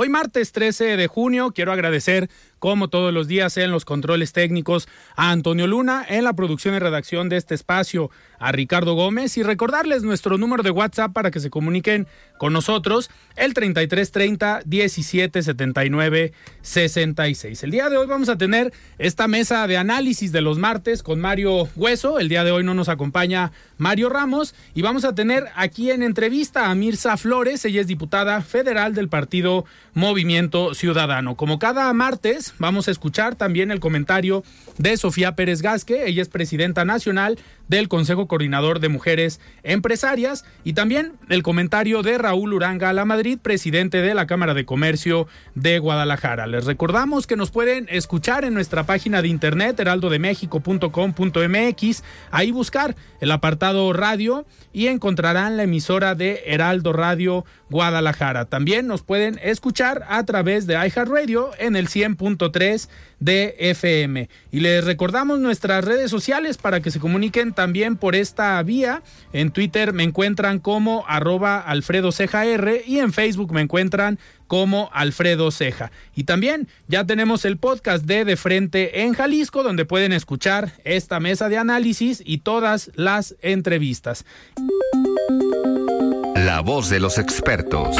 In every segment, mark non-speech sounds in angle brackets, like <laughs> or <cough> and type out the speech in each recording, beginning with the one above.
Hoy martes 13 de junio quiero agradecer, como todos los días en los controles técnicos, a Antonio Luna en la producción y redacción de este espacio, a Ricardo Gómez y recordarles nuestro número de WhatsApp para que se comuniquen con nosotros, el 3330 1779 66. El día de hoy vamos a tener esta mesa de análisis de los martes con Mario Hueso. El día de hoy no nos acompaña Mario Ramos y vamos a tener aquí en entrevista a Mirza Flores, ella es diputada federal del partido Movimiento Ciudadano. Como cada martes, vamos a escuchar también el comentario de Sofía Pérez Gasque, ella es presidenta nacional del Consejo Coordinador de Mujeres Empresarias y también el comentario de Raúl Uranga La Madrid, presidente de la Cámara de Comercio de Guadalajara. Les recordamos que nos pueden escuchar en nuestra página de internet heraldodemexico.com.mx, ahí buscar el apartado radio y encontrarán la emisora de Heraldo Radio Guadalajara. También nos pueden escuchar a través de iHeartRadio en el 100.3 de FM. Y les recordamos nuestras redes sociales para que se comuniquen también por esta vía. En Twitter me encuentran como arroba Alfredo Ceja R y en Facebook me encuentran como Alfredo Ceja. Y también ya tenemos el podcast de De Frente en Jalisco, donde pueden escuchar esta mesa de análisis y todas las entrevistas. La voz de los expertos.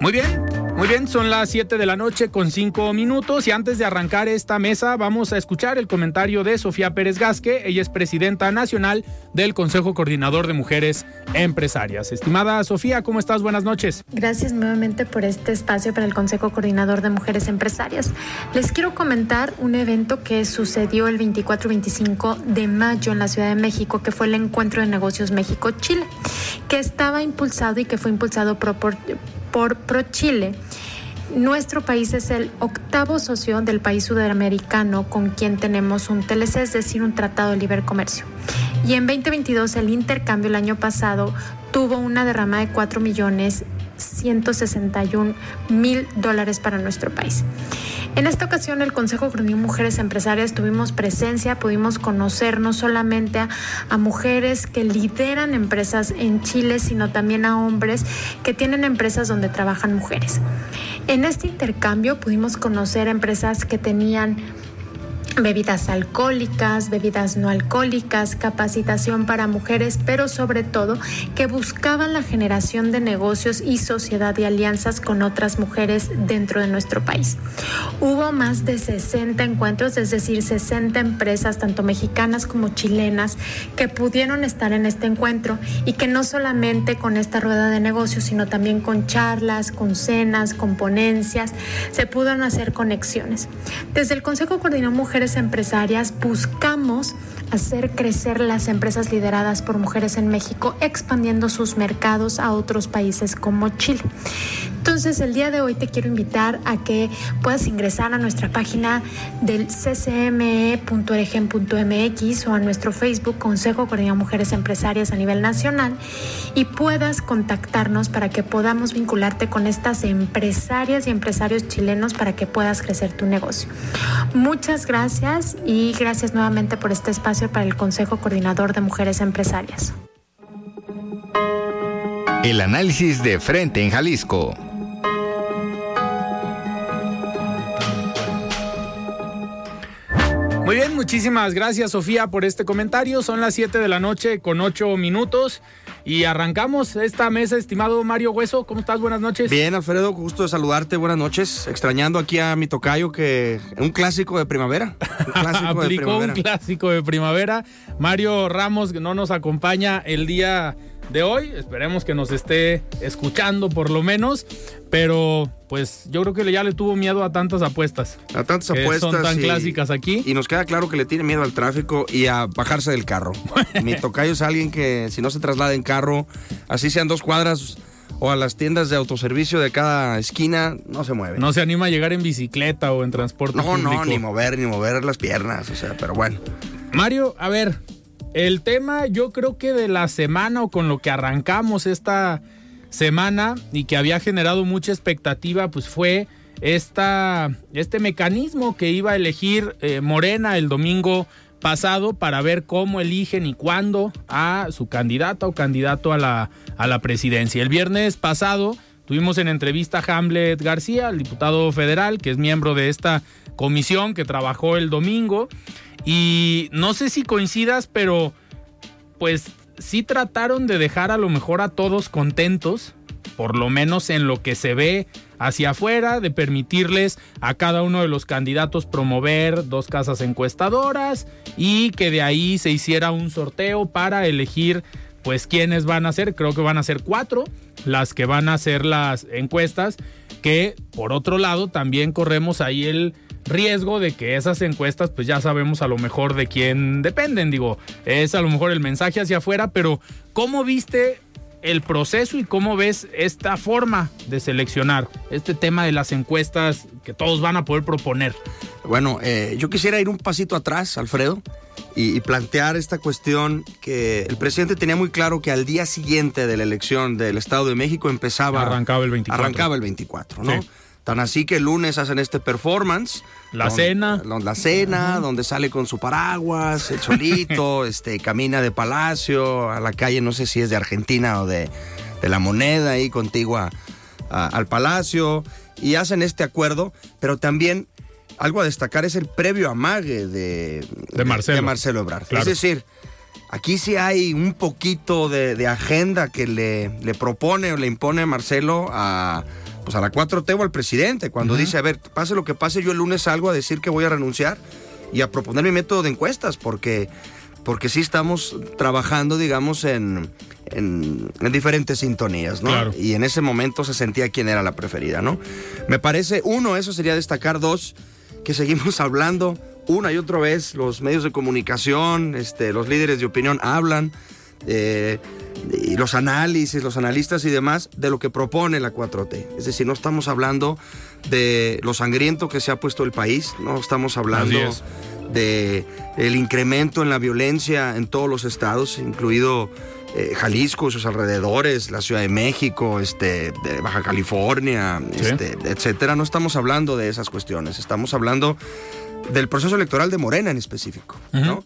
Muy bien, muy bien, son las 7 de la noche con 5 minutos y antes de arrancar esta mesa vamos a escuchar el comentario de Sofía Pérez Gasque, ella es presidenta nacional del Consejo Coordinador de Mujeres Empresarias. Estimada Sofía, ¿cómo estás? Buenas noches. Gracias nuevamente por este espacio para el Consejo Coordinador de Mujeres Empresarias. Les quiero comentar un evento que sucedió el 24-25 de mayo en la Ciudad de México, que fue el Encuentro de Negocios México-Chile, que estaba impulsado y que fue impulsado por, por por ProChile. Nuestro país es el octavo socio del país sudamericano con quien tenemos un TLC, es decir, un Tratado de Libre Comercio. Y en 2022 el intercambio el año pasado tuvo una derrama de 4 millones 161 mil dólares para nuestro país. En esta ocasión el Consejo de Mujeres Empresarias tuvimos presencia, pudimos conocer no solamente a, a, mujeres que lideran empresas en Chile, sino también a hombres que tienen empresas donde trabajan mujeres. En este intercambio pudimos conocer empresas que tenían bebidas alcohólicas, bebidas no alcohólicas, capacitación para mujeres, pero sobre todo que buscaban la generación de negocios y sociedad y alianzas con otras mujeres dentro de nuestro país. Hubo más de 60 encuentros, es decir, 60 empresas, tanto mexicanas como chilenas, que pudieron estar en este encuentro y que no solamente con esta rueda de negocios, sino también con charlas, con cenas, con ponencias, se pudieron hacer conexiones. Desde el Consejo Coordinó Mujeres empresarias buscamos hacer crecer las empresas lideradas por mujeres en México, expandiendo sus mercados a otros países como Chile. Entonces, el día de hoy te quiero invitar a que puedas ingresar a nuestra página del ccme.org.mx o a nuestro Facebook Consejo Coordinador Mujeres Empresarias a nivel nacional y puedas contactarnos para que podamos vincularte con estas empresarias y empresarios chilenos para que puedas crecer tu negocio. Muchas gracias y gracias nuevamente por este espacio para el Consejo Coordinador de Mujeres Empresarias. El análisis de frente en Jalisco. Muy bien, muchísimas gracias Sofía por este comentario. Son las 7 de la noche con 8 minutos y arrancamos esta mesa, estimado Mario Hueso. ¿Cómo estás? Buenas noches. Bien, Alfredo, gusto de saludarte. Buenas noches. Extrañando aquí a mi tocayo que un clásico de primavera. Un <laughs> clásico de primavera. un clásico de primavera. Mario Ramos no nos acompaña el día de hoy. Esperemos que nos esté escuchando por lo menos. Pero pues yo creo que ya le tuvo miedo a tantas apuestas. A tantas apuestas. Son tan clásicas aquí. Y nos queda claro que le tiene miedo al tráfico y a bajarse del carro. <laughs> Mi tocayo es alguien que si no se traslada en carro, así sean dos cuadras o a las tiendas de autoservicio de cada esquina, no se mueve. No se anima a llegar en bicicleta o en transporte no, público. No, ni mover, ni mover las piernas, o sea, pero bueno. Mario, a ver, el tema yo creo que de la semana o con lo que arrancamos esta semana y que había generado mucha expectativa pues fue esta, este mecanismo que iba a elegir eh, Morena el domingo pasado para ver cómo eligen y cuándo a su candidata o candidato a la, a la presidencia. El viernes pasado tuvimos en entrevista a Hamlet García, el diputado federal, que es miembro de esta comisión que trabajó el domingo. Y no sé si coincidas, pero pues sí trataron de dejar a lo mejor a todos contentos, por lo menos en lo que se ve hacia afuera, de permitirles a cada uno de los candidatos promover dos casas encuestadoras y que de ahí se hiciera un sorteo para elegir pues quiénes van a ser, creo que van a ser cuatro las que van a hacer las encuestas, que por otro lado también corremos ahí el riesgo de que esas encuestas, pues ya sabemos a lo mejor de quién dependen, digo, es a lo mejor el mensaje hacia afuera, pero ¿cómo viste el proceso y cómo ves esta forma de seleccionar este tema de las encuestas que todos van a poder proponer? Bueno, eh, yo quisiera ir un pasito atrás, Alfredo, y, plantear esta cuestión que el presidente tenía muy claro que al día siguiente de la elección del Estado de México empezaba... Arrancaba el 24. Arrancaba el 24, ¿no? Tan así que el lunes hacen este performance. La cena. La cena, donde sale con su paraguas, el solito, <laughs> este, camina de palacio a la calle, no sé si es de Argentina o de, la moneda, ahí contigo al palacio. Y hacen este acuerdo, pero también algo a destacar es el previo amague de, de, Marcelo. de Marcelo Ebrard. Es decir, aquí sí hay un poquito de, agenda que le, le propone o le impone Marcelo a pues a la 4T o al presidente, cuando dice, a ver, pase lo que pase, yo el lunes salgo a decir que voy a renunciar y a proponer mi método de encuestas, porque, porque sí estamos trabajando, digamos, en, en, diferentes sintonías, ¿no? Y en ese momento se sentía quién era la preferida, ¿no? Me parece, uno, eso sería destacar, dos, que seguimos <laughs> hablando una y otra vez, los medios de comunicación, este, los líderes de opinión hablan. Eh, los análisis, los analistas y demás de lo que propone la 4T. Es decir, no estamos hablando de lo sangriento que se ha puesto el país, no estamos hablando de el incremento en la violencia en todos los estados, incluido eh, Jalisco y sus alrededores, la Ciudad de México, este, de Baja California, este, etcétera. No estamos hablando de esas cuestiones, estamos hablando del proceso electoral de Morena en específico, ¿no?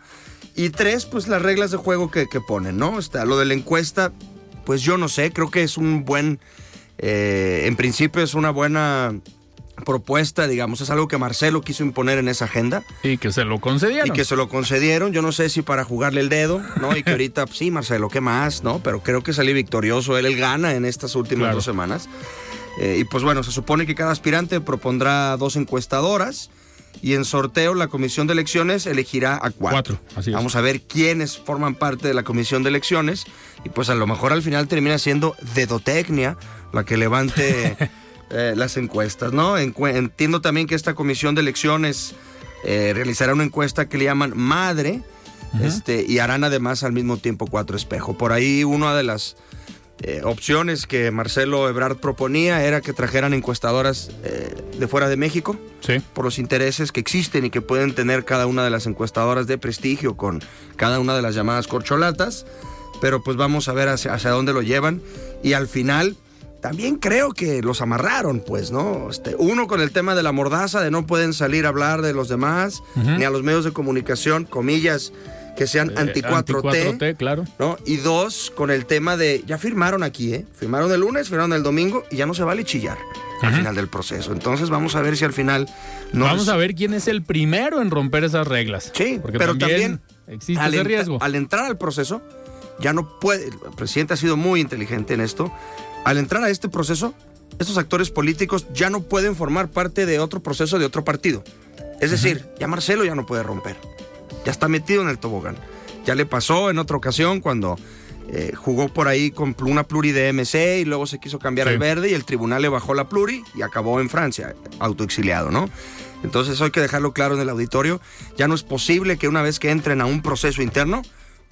Y tres, pues las reglas de juego que, ponen, ¿no? Está, lo de la encuesta, pues yo no sé, creo que es un buen, eh, en principio es una buena propuesta, digamos, es algo que Marcelo quiso imponer en esa agenda. Y que se lo concedieron. Y que se lo concedieron, yo no sé si para jugarle el dedo, ¿no? Y que ahorita, pues, sí, Marcelo, ¿qué más? ¿No? Pero creo que salió victorioso, él, él gana en estas últimas dos semanas. Eh, y pues bueno, se supone que cada aspirante propondrá dos encuestadoras y en sorteo la comisión de elecciones elegirá a cuatro. así Vamos a ver quiénes forman parte de la comisión de elecciones y pues a lo mejor al final termina siendo dedotecnia la que levante <laughs> eh, las encuestas, ¿no? entiendo también que esta comisión de elecciones eh, realizará una encuesta que le llaman madre este, y harán además al mismo tiempo cuatro espejos. Por ahí una de las eh, opciones que Marcelo Ebrard proponía era que trajeran encuestadoras eh, de fuera de México. Por los intereses que existen y que pueden tener cada una de las encuestadoras de prestigio con cada una de las llamadas corcholatas, pero pues vamos a ver hacia, dónde lo llevan. Y al final también creo que los amarraron, pues, ¿no? Este, uno con el tema de la mordaza, de no pueden salir a hablar de los demás, ni a los medios de comunicación, comillas, que sean eh, anti 4T. claro. ¿no? Y dos, con el tema de, ya firmaron aquí, ¿eh? Firmaron el lunes, firmaron el domingo y ya no se vale chillar al final del proceso. Entonces vamos a ver si al final... vamos a ver quién es el primero en romper esas reglas. Sí, pero también, existe ese riesgo. Al entrar al proceso, ya no puede, el presidente ha sido muy inteligente en esto, al entrar a este proceso, estos actores políticos ya no pueden formar parte de otro proceso de otro partido. Es decir, ya Marcelo ya no puede romper ya está metido en el tobogán. Ya le pasó en otra ocasión cuando eh, jugó por ahí con una pluri de MC y luego se quiso cambiar al verde y el tribunal le bajó la pluri y acabó en Francia, autoexiliado, ¿no? Entonces hay que dejarlo claro en el auditorio. Ya no es posible que una vez que entren a un proceso interno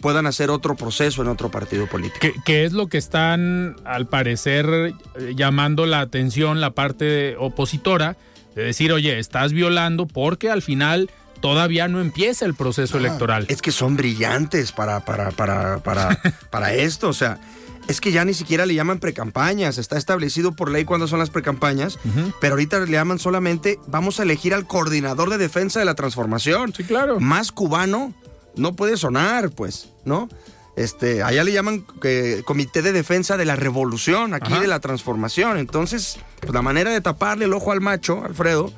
puedan hacer otro proceso en otro partido político. ¿Qué, es lo que están, al parecer, llamando la atención la parte opositora? De decir, oye, estás violando porque al final todavía no empieza el proceso electoral. Es que son brillantes para, para, para, para, <laughs> para esto. O sea, es que ya ni siquiera le llaman precampañas. Está establecido por ley cuándo son las precampañas, pero ahorita le llaman solamente vamos a elegir al coordinador de defensa de la transformación. Sí, claro. Más cubano no puede sonar, pues, ¿no? Este, allá le llaman eh, Comité de Defensa de la Revolución, aquí de la Transformación. Entonces, pues, la manera de taparle el ojo al macho, Alfredo,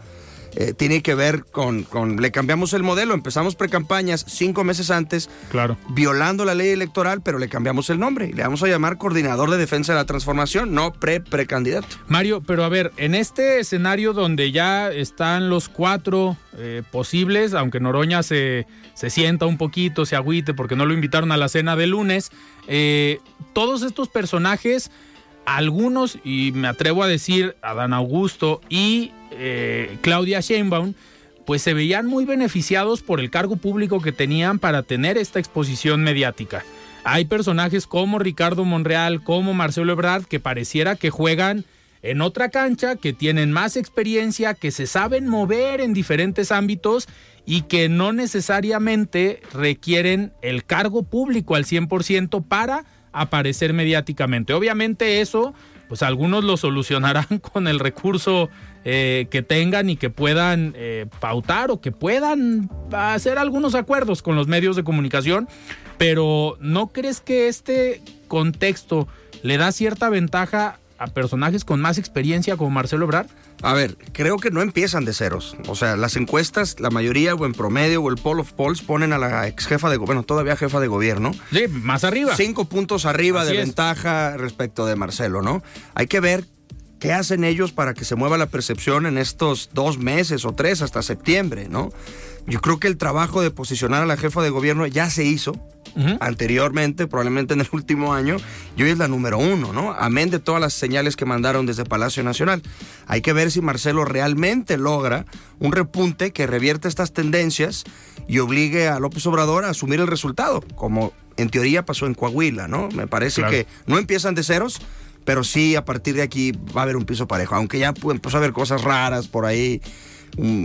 eh, tiene que ver con, con, le cambiamos el modelo, empezamos precampañas cinco meses antes, claro. violando la ley electoral, pero le cambiamos el nombre y le vamos a llamar coordinador de defensa de la transformación, no pre-precandidato. Mario, pero a ver, en este escenario donde ya están los cuatro eh, posibles, aunque Noroña se, se sienta un poquito, se agüite porque no lo invitaron a la cena de lunes, eh, todos estos personajes algunos, y me atrevo a decir, Adán Augusto y eh, Claudia Sheinbaum, pues se veían muy beneficiados por el cargo público que tenían para tener esta exposición mediática. Hay personajes como Ricardo Monreal, como Marcelo Ebrard, que pareciera que juegan en otra cancha, que tienen más experiencia, que se saben mover en diferentes ámbitos y que no necesariamente requieren el cargo público al 100% para aparecer mediáticamente. Obviamente eso, pues algunos lo solucionarán <laughs> con el recurso eh, que tengan y que puedan eh, pautar o que puedan hacer algunos acuerdos con los medios de comunicación, pero ¿no crees que este contexto le da cierta ventaja a personajes con más experiencia como Marcelo Ebrard? A ver, creo que no empiezan de ceros. O sea, las encuestas, la mayoría o en promedio o el poll of polls ponen a la ex jefa de bueno, todavía jefa de gobierno. Sí, más arriba. Cinco puntos arriba de ventaja respecto de Marcelo, ¿no? Hay que ver qué hacen ellos para que se mueva la percepción en estos dos meses o tres hasta septiembre, ¿no? Yo creo que el trabajo de posicionar a la jefa de gobierno ya se hizo anteriormente, probablemente en el <laughs> último año, y hoy es la número uno, ¿no? Amén de todas las señales que mandaron desde Palacio Nacional. Hay que ver si Marcelo realmente logra un repunte que revierte estas tendencias y obligue a López Obrador a asumir el resultado, como en teoría pasó en Coahuila, ¿no? Me parece que no empiezan de ceros, pero sí a partir de aquí va a haber un piso parejo, aunque ya empezó a haber cosas raras por ahí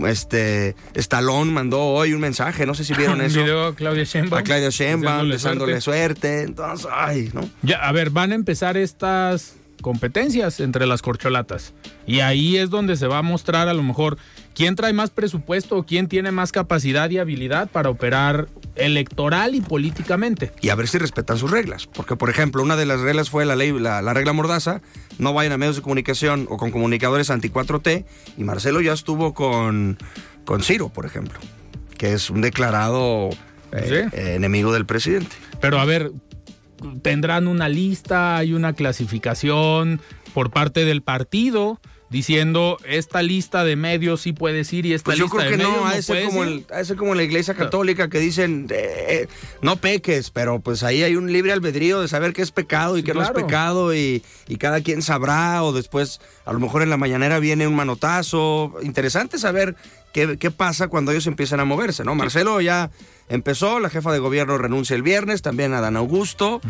este Stallone mandó hoy un mensaje, no sé si vieron <laughs> eso. a Claudia Sheinbaum. A Claudia Sheinbaum, deseándole suerte. Entonces, ay, ¿no? Ya, a ver, van a empezar estas competencias entre las corcholatas. Y ahí es donde se va a mostrar a lo mejor quién trae más presupuesto o quién tiene más capacidad y habilidad para operar electoral y políticamente. Y a ver si respetan sus reglas. Porque, por ejemplo, una de las reglas fue la ley, la, regla Mordaza, no vayan a medios de comunicación o con comunicadores anti 4T. Y Marcelo ya estuvo con, con Ciro, por ejemplo, que es un declarado eh, enemigo del presidente. Pero a ver, tendrán una lista, hay una clasificación por parte del partido diciendo esta lista de medios sí puedes ir y esta pues lista yo creo que no, a ese como el, a ese como la iglesia católica que dicen eh, eh, no peques, pero pues ahí hay un libre albedrío de saber qué es pecado y qué no es pecado y, y, cada quien sabrá o después a lo mejor en la mañanera viene un manotazo. Interesante saber qué, qué pasa cuando ellos empiezan a moverse, ¿no? Marcelo ya empezó, la jefa de gobierno renuncia el viernes, también a Dan Augusto,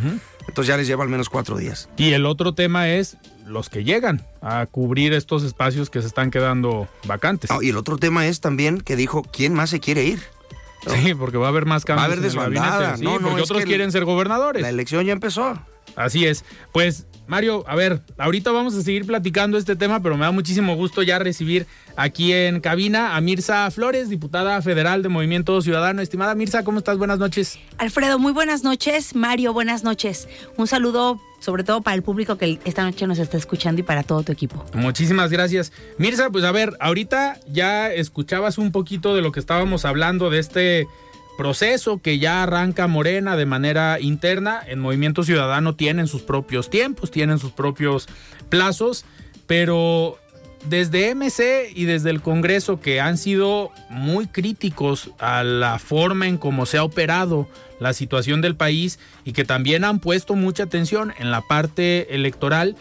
entonces ya les lleva al menos cuatro días. Y el otro tema es los que llegan a cubrir estos espacios que se están quedando vacantes. y el otro tema es también que dijo, ¿quién más se quiere ir? Sí, porque va a haber más cambios. Va a haber desbandada. no, no, porque otros quieren ser gobernadores. La elección ya empezó. Así es. Pues, Mario, a ver, ahorita vamos a seguir platicando este tema, pero me da muchísimo gusto ya recibir aquí en cabina a Mirza Flores, diputada federal de Movimiento Ciudadano. Estimada Mirza, ¿cómo estás? Buenas noches. Alfredo, muy buenas noches. Mario, buenas noches. Un saludo sobre todo para el público que esta noche nos está escuchando y para todo tu equipo. Muchísimas gracias. Mirza, pues a ver, ahorita ya escuchabas un poquito de lo que estábamos hablando de este proceso que ya arranca Morena de manera interna. En Movimiento Ciudadano tienen sus propios tiempos, tienen sus propios plazos, pero desde MC y desde el Congreso que han sido muy críticos a la forma en cómo se ha operado la situación del país y que también han puesto mucha atención en la parte electoral.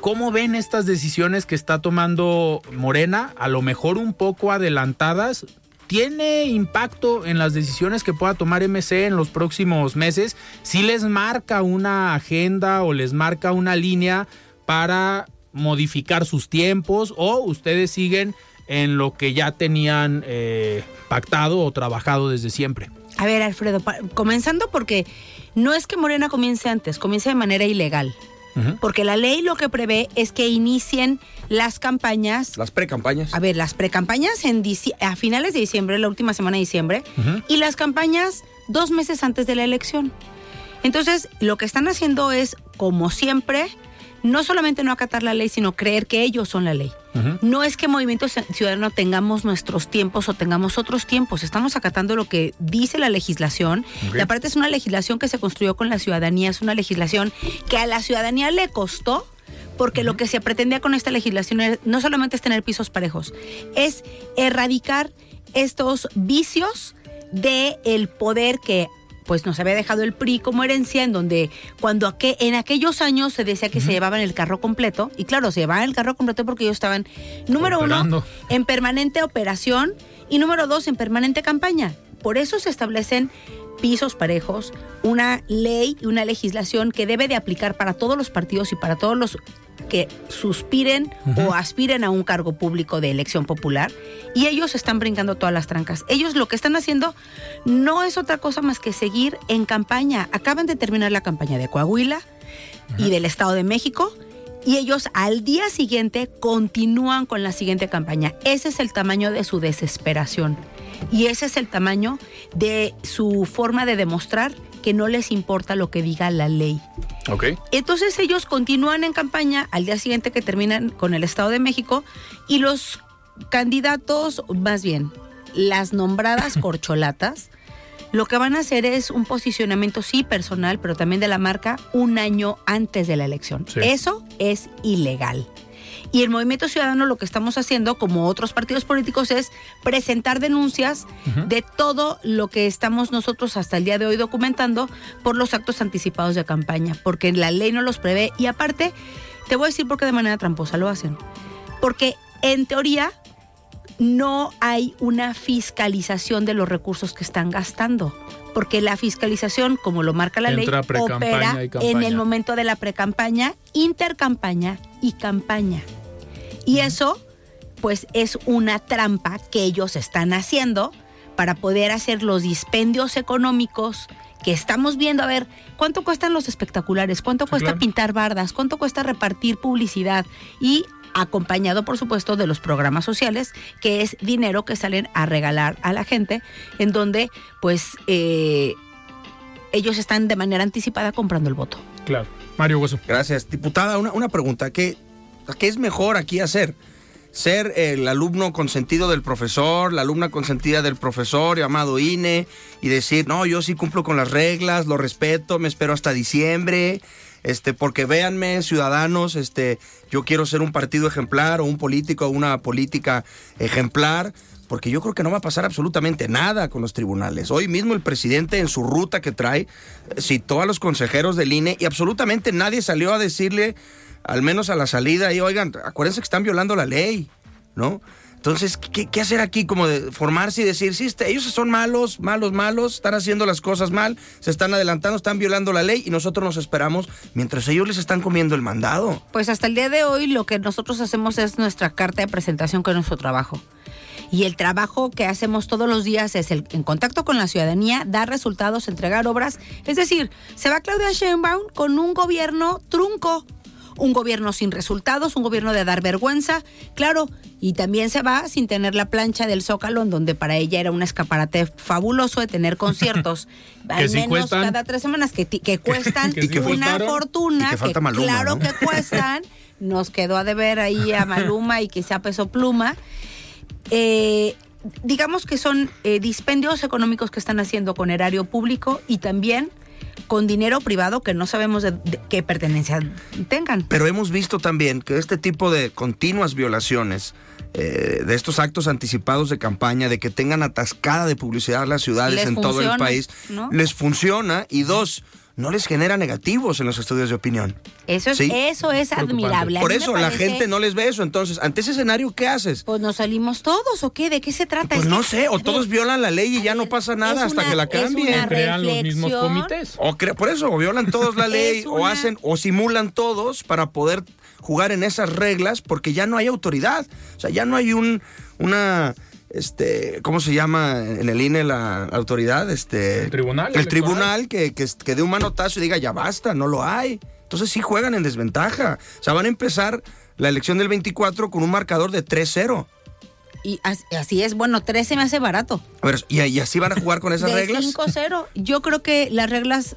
¿Cómo ven estas decisiones que está tomando Morena? A lo mejor un poco adelantadas. ¿Tiene impacto en las decisiones que pueda tomar MC en los próximos meses? Si les marca una agenda o les marca una línea para modificar sus tiempos o ustedes siguen en lo que ya tenían eh, pactado o trabajado desde siempre? A ver, Alfredo, comenzando porque no es que Morena comience antes, comience de manera ilegal. Porque la ley lo que prevé es que inicien las campañas. Las precampañas. A ver, las precampañas en a finales de diciembre, la última semana de diciembre, y las campañas dos meses antes de la elección. Entonces, lo que están haciendo es, como siempre, no solamente no acatar la ley, sino creer que ellos son la ley. No es que Movimiento Ciudadano tengamos nuestros tiempos o tengamos otros tiempos, estamos acatando lo que dice la legislación. Y aparte es una legislación que se construyó con la ciudadanía, es una legislación que a la ciudadanía le costó porque lo que se pretendía con esta legislación no solamente es tener pisos parejos, es erradicar estos vicios de el poder que pues nos había dejado el PRI como herencia, en donde cuando en aquellos años se decía que se llevaban el carro completo, y claro, se llevaban el carro completo porque ellos estaban, número uno, en permanente operación y número dos, en permanente campaña. Por eso se establecen pisos parejos, una ley y una legislación que debe de aplicar para todos los partidos y para todos los que suspiren o aspiren a un cargo público de elección popular y ellos están brincando todas las trancas. Ellos lo que están haciendo no es otra cosa más que seguir en campaña. Acaban de terminar la campaña de Coahuila y del Estado de México y ellos al día siguiente continúan con la siguiente campaña. Ese es el tamaño de su desesperación y ese es el tamaño de su forma de demostrar que no les importa lo que diga la ley. Okay. Entonces ellos continúan en campaña al día siguiente que terminan con el Estado de México y los candidatos, más bien, las nombradas <laughs> corcholatas, lo que van a hacer es un posicionamiento, sí, personal, pero también de la marca un año antes de la elección. Eso es ilegal. Y el Movimiento Ciudadano lo que estamos haciendo, como otros partidos políticos, es presentar denuncias de todo lo que estamos nosotros hasta el día de hoy documentando por los actos anticipados de campaña, porque la ley no los prevé. Y aparte, te voy a decir por qué de manera tramposa lo hacen. Porque en teoría no hay una fiscalización de los recursos que están gastando. Porque la fiscalización, como lo marca la ley, opera en el momento de la precampaña, intercampaña y campaña. Y eso, pues, es una trampa que ellos están haciendo para poder hacer los dispendios económicos que estamos viendo, a ver, ¿cuánto cuestan los espectaculares? ¿Cuánto cuesta claro. pintar bardas? ¿Cuánto cuesta repartir publicidad? Y acompañado, por supuesto, de los programas sociales, que es dinero que salen a regalar a la gente, en donde, pues, eh, ellos están de manera anticipada comprando el voto. Claro. Mario Hueso. Gracias. Diputada, una, una pregunta. ¿Qué, ¿Qué es mejor aquí hacer? ¿Ser el alumno consentido del profesor, la alumna consentida del profesor llamado INE y decir, no, yo sí cumplo con las reglas, lo respeto, me espero hasta diciembre? Este, porque véanme, ciudadanos, este, yo quiero ser un partido ejemplar o un político o una política ejemplar porque yo creo que no va a pasar absolutamente nada con los tribunales. Hoy mismo el presidente en su ruta que trae citó a los consejeros del INE y absolutamente nadie salió a decirle, al menos a la salida, y oigan, acuérdense que están violando la ley, ¿no? Entonces, ¿qué, hacer aquí? Como de formarse y decir, sí, este, ellos son malos, malos, malos, están haciendo las cosas mal, se están adelantando, están violando la ley y nosotros nos esperamos mientras ellos les están comiendo el mandado. Pues hasta el día de hoy lo que nosotros hacemos es nuestra carta de presentación con nuestro trabajo. Y el trabajo que hacemos todos los días es el en contacto con la ciudadanía, dar resultados, entregar obras. Es decir, se va Claudia Sheinbaum con un gobierno trunco, un gobierno sin resultados, un gobierno de dar vergüenza, claro, y también se va sin tener la plancha del Zócalo, en donde para ella era un escaparate fabuloso de tener conciertos, <laughs> al sí menos cuestan. cada tres semanas, que, <laughs> que cuestan Que sí una costaron. fortuna, Y que falta Maluma, claro ¿no? que cuestan, nos quedó a deber ahí a <laughs> Maluma y quizá peso pluma. Eh, digamos que son eh, dispendios económicos que están haciendo con erario público y también con dinero privado que no sabemos de, de qué pertenencia tengan. Pero hemos visto también que este tipo de continuas violaciones, eh, de estos actos anticipados de campaña, de que tengan atascada de publicidad las ciudades Les en todo el país, ¿no? les funciona y dos, no les genera negativos en los estudios de opinión. Eso es, Sí. eso es admirable. Por eso la gente no les ve eso. Entonces, ante ese escenario, ¿qué haces? Pues nos salimos todos o qué, ¿de qué se trata? Pues Es no que- sé, o todos violan la ley y ya no pasa nada hasta una- que la es cambien. una Crean los mismos comités. O cre- por eso, o violan todos la <laughs> ley, o hacen, o simulan todos para poder jugar en esas reglas, porque ya no hay autoridad. O sea, ya no hay un, una, este, ¿cómo se llama en el INE la autoridad? Este, El tribunal El electoral. tribunal que, que, que dé un manotazo y diga, ya basta, no lo hay. Entonces sí juegan en desventaja. O sea, van a empezar la elección del 24 con un marcador de 3-0. Y as- así es, bueno, 13 me hace barato. A ver, ¿y, y así van a jugar con esas de reglas? 5-0. Yo creo que las reglas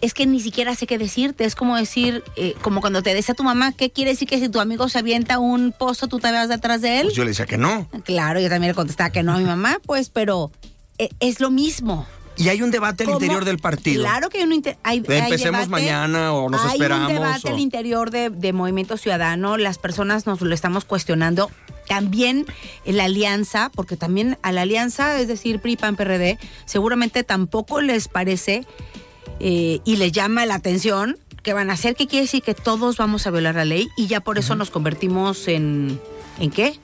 es que ni siquiera sé qué decirte. Es como decir, eh, como cuando te decía tu mamá, ¿qué quiere decir que si tu amigo se avienta un pozo, tú te vas detrás de él? Pues yo le decía que no. Claro, yo también le contestaba que no a mi mamá, pues, pero eh, es lo mismo. Y hay un debate al interior del partido. Claro que hay un hay, hay empecemos debate. mañana o nos hay esperamos, un debate o- al interior de, de Movimiento Ciudadano. Las personas nos lo estamos cuestionando. También la alianza, porque también a la alianza, es decir, PRI, PAN, PRD, seguramente tampoco les parece eh, y les llama la atención que van a hacer, que quiere decir que todos vamos a violar la ley y ya por eso nos convertimos en... ¿En qué?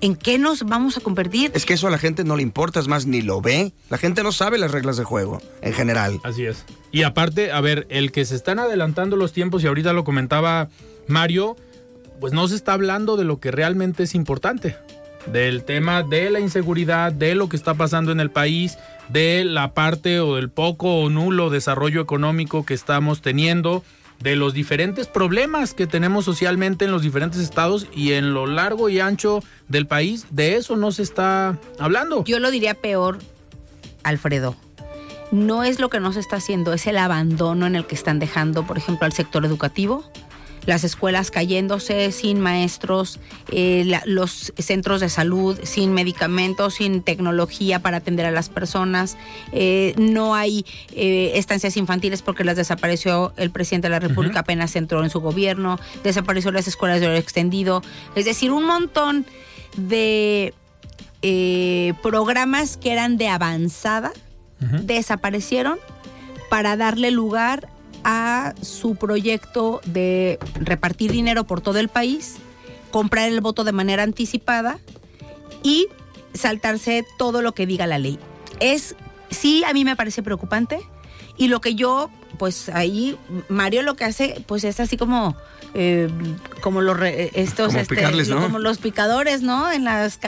¿En qué nos vamos a convertir? Es que eso a la gente no le importa, es más, ni lo ve. La gente no sabe las reglas de juego, en general. Así es. Y aparte, a ver, el que se están adelantando los tiempos, y ahorita lo comentaba Mario, pues no se está hablando de lo que realmente es importante. Del tema de la inseguridad, de lo que está pasando en el país, de la parte o del poco o nulo desarrollo económico que estamos teniendo, de los diferentes problemas que tenemos socialmente en los diferentes estados y en lo largo y ancho del país. De eso no se está hablando. Yo lo diría peor, Alfredo. No es lo que no se está haciendo, es el abandono en el que están dejando, por ejemplo, al sector educativo. Las escuelas cayéndose sin maestros, eh, la- los centros de salud sin medicamentos, sin tecnología para atender a las personas. eh, no hay eh, estancias infantiles porque las desapareció el presidente de la República apenas entró en su gobierno. Desapareció las escuelas de horario extendido. Es decir, un montón de programas que eran de avanzada desaparecieron para darle lugar a su proyecto de repartir dinero por todo el país, comprar el voto de manera anticipada y saltarse todo lo que diga la ley. Es, sí, a mí me parece preocupante Y lo que yo, pues ahí, Mario lo que hace, pues es así como... eh, como los re- estos Como este, picarles, ¿no? como los picadores no en las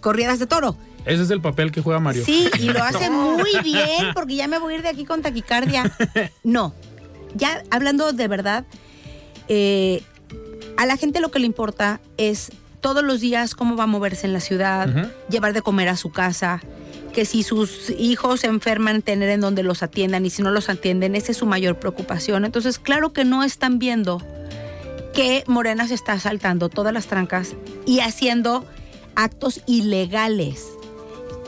corridas de toro Ese es el papel que juega Mario. Sí, y lo <laughs> hace muy bien, porque ya me voy a ir de aquí con taquicardia. No, ya hablando de verdad, eh, a la gente lo que le importa es todos los días cómo va a moverse en la ciudad, llevar de comer a su casa, que si sus hijos se enferman, tener en donde los atiendan y si no los atienden, esa es su mayor preocupación. Entonces, claro que no están viendo que Morena se está saltando todas las trancas y haciendo actos ilegales.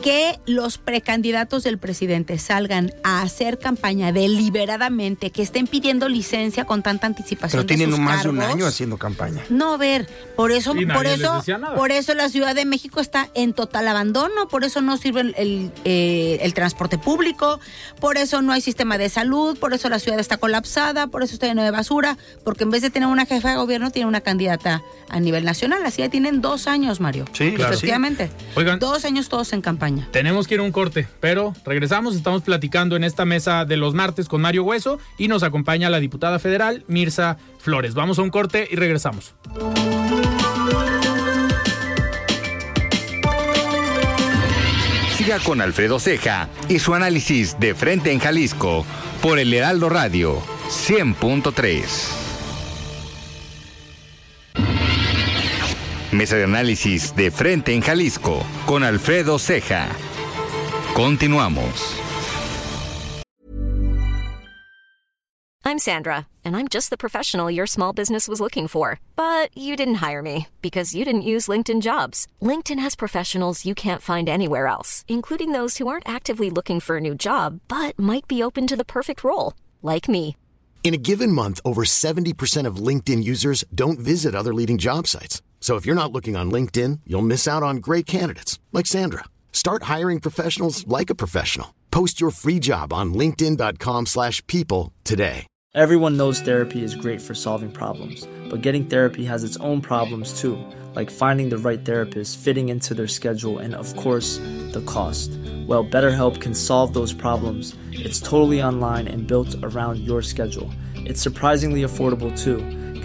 Que los precandidatos del presidente salgan a hacer campaña deliberadamente, que estén pidiendo licencia con tanta anticipación. Pero de tienen sus más de un año haciendo campaña. No, a ver, por eso, por eso, por eso la Ciudad de México está en total abandono, por eso no sirve el, el, eh, el transporte público, por eso no hay sistema de salud, por eso la ciudad está colapsada, por eso está lleno de basura, porque en vez de tener una jefa de gobierno, tiene una candidata a nivel nacional. Así ya tienen dos años, Mario. Sí, Claro. Efectivamente. Oigan. Dos años todos en campaña. Tenemos que ir a un corte, pero regresamos. Estamos platicando en esta mesa de los martes con Mario Hueso y nos acompaña la diputada federal Mirza Flores. Vamos a un corte y regresamos. Siga con Alfredo Ceja y su análisis de frente en Jalisco por el Heraldo Radio 100.3. Mesa de análisis de frente en Jalisco con Alfredo Ceja. Continuamos. I'm Sandra, and I'm just the professional your small business was looking for. But you didn't hire me because you didn't use LinkedIn jobs. LinkedIn has professionals you can't find anywhere else, including those who aren't actively looking for a new job but might be open to the perfect role, like me. In a given month, over 70% of LinkedIn users don't visit other leading job sites. So if you're not looking on LinkedIn, you'll miss out on great candidates like Sandra. Start hiring professionals like a professional. Post your free job on linkedin.com/people today. Everyone knows therapy is great for solving problems, but getting therapy has its own problems too, like finding the right therapist, fitting into their schedule, and of course, the cost. Well, BetterHelp can solve those problems. It's totally online and built around your schedule. It's surprisingly affordable too.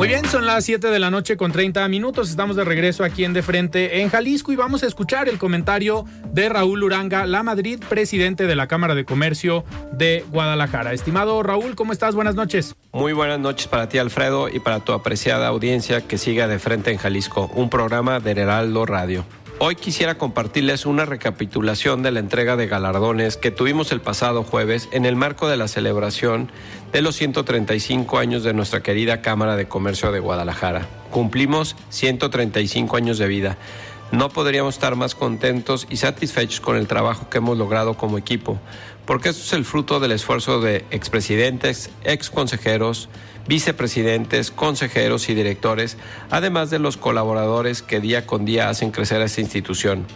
Muy bien, son las 7 de la noche con 30 minutos. Estamos de regreso aquí en De Frente en Jalisco y vamos a escuchar el comentario de Raúl Uranga, la Madrid, presidente de la Cámara de Comercio de Guadalajara. Estimado Raúl, ¿cómo estás? Buenas noches. Muy buenas noches para ti, Alfredo, y para tu apreciada audiencia que siga de frente en Jalisco, un programa de Heraldo Radio. Hoy quisiera compartirles una recapitulación de la entrega de galardones que tuvimos el pasado jueves en el marco de la celebración de los 135 años de nuestra querida Cámara de Comercio de Guadalajara. Cumplimos 135 años de vida. No podríamos estar más contentos y satisfechos con el trabajo que hemos logrado como equipo, porque esto es el fruto del esfuerzo de expresidentes, exconsejeros, vicepresidentes, consejeros y directores, además de los colaboradores que día con día hacen crecer a esta institución.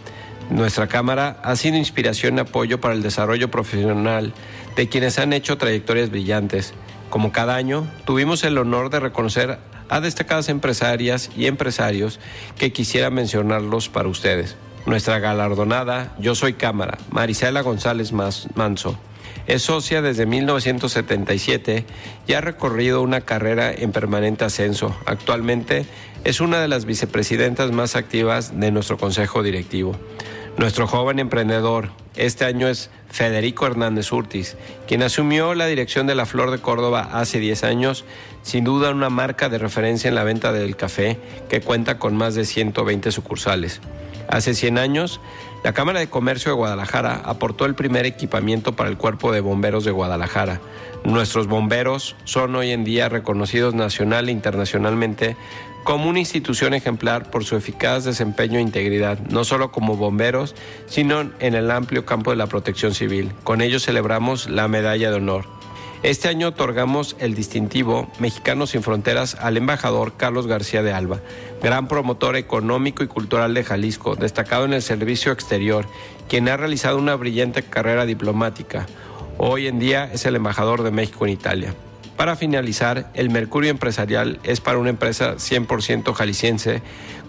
Nuestra Cámara ha sido inspiración y apoyo para el desarrollo profesional de quienes han hecho trayectorias brillantes. Como cada año, tuvimos el honor de reconocer a destacadas empresarias y empresarios que quisiera mencionarlos para ustedes. Nuestra galardonada Yo Soy Cámara, Marisela González Manso. Es socia desde 1977 y ha recorrido una carrera en permanente ascenso. Actualmente es una de las vicepresidentas más activas de nuestro consejo directivo. Nuestro joven emprendedor este año es Federico Hernández Urtiz, quien asumió la dirección de la Flor de Córdoba hace 10 años, sin duda una marca de referencia en la venta del café que cuenta con más de 120 sucursales. Hace 100 años, la Cámara de Comercio de Guadalajara aportó el primer equipamiento para el Cuerpo de Bomberos de Guadalajara. Nuestros bomberos son hoy en día reconocidos nacional e internacionalmente como una institución ejemplar por su eficaz desempeño e integridad, no solo como bomberos, sino en el amplio campo de la protección civil. Con ello celebramos la medalla de honor. Este año otorgamos el distintivo Mexicanos sin Fronteras al embajador Carlos García de Alba, gran promotor económico y cultural de Jalisco, destacado en el servicio exterior, quien ha realizado una brillante carrera diplomática. Hoy en día es el embajador de México en Italia. Para finalizar, el Mercurio Empresarial es para una empresa 100% jalisciense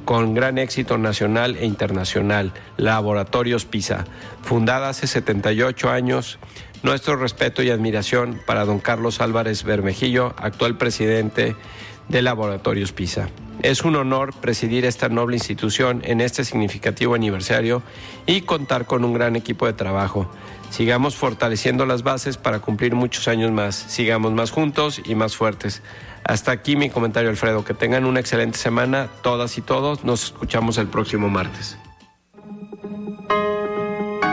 con gran éxito nacional e internacional, Laboratorios PISA, fundada hace 78 años. Nuestro respeto y admiración para don Carlos Álvarez Bermejillo, actual presidente de Laboratorios PISA. Es un honor presidir esta noble institución en este significativo aniversario y contar con un gran equipo de trabajo. Sigamos fortaleciendo las bases para cumplir muchos años más. Sigamos más juntos y más fuertes. Hasta aquí mi comentario, Alfredo. Que tengan una excelente semana, todas y todos. Nos escuchamos el próximo martes.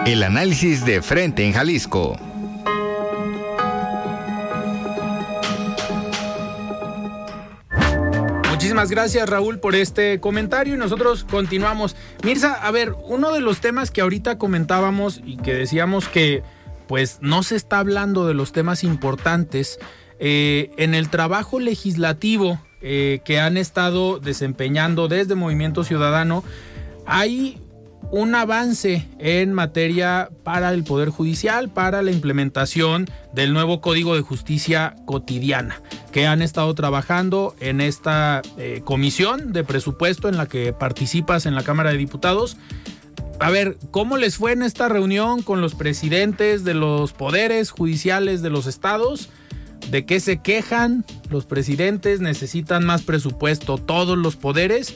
El análisis de frente en Jalisco. Muchísimas gracias Raúl por este comentario y nosotros continuamos. Mirza, a ver, uno de los temas que ahorita comentábamos y que decíamos que pues no se está hablando de los temas importantes eh, en el trabajo legislativo eh, que han estado desempeñando desde Movimiento Ciudadano, hay un avance en materia para el Poder Judicial, para la implementación del nuevo Código de Justicia Cotidiana, que han estado trabajando en esta eh, comisión de presupuesto en la que participas en la Cámara de Diputados. A ver, ¿cómo les fue en esta reunión con los presidentes de los poderes judiciales de los estados? ¿De qué se quejan? Los presidentes necesitan más presupuesto, todos los poderes,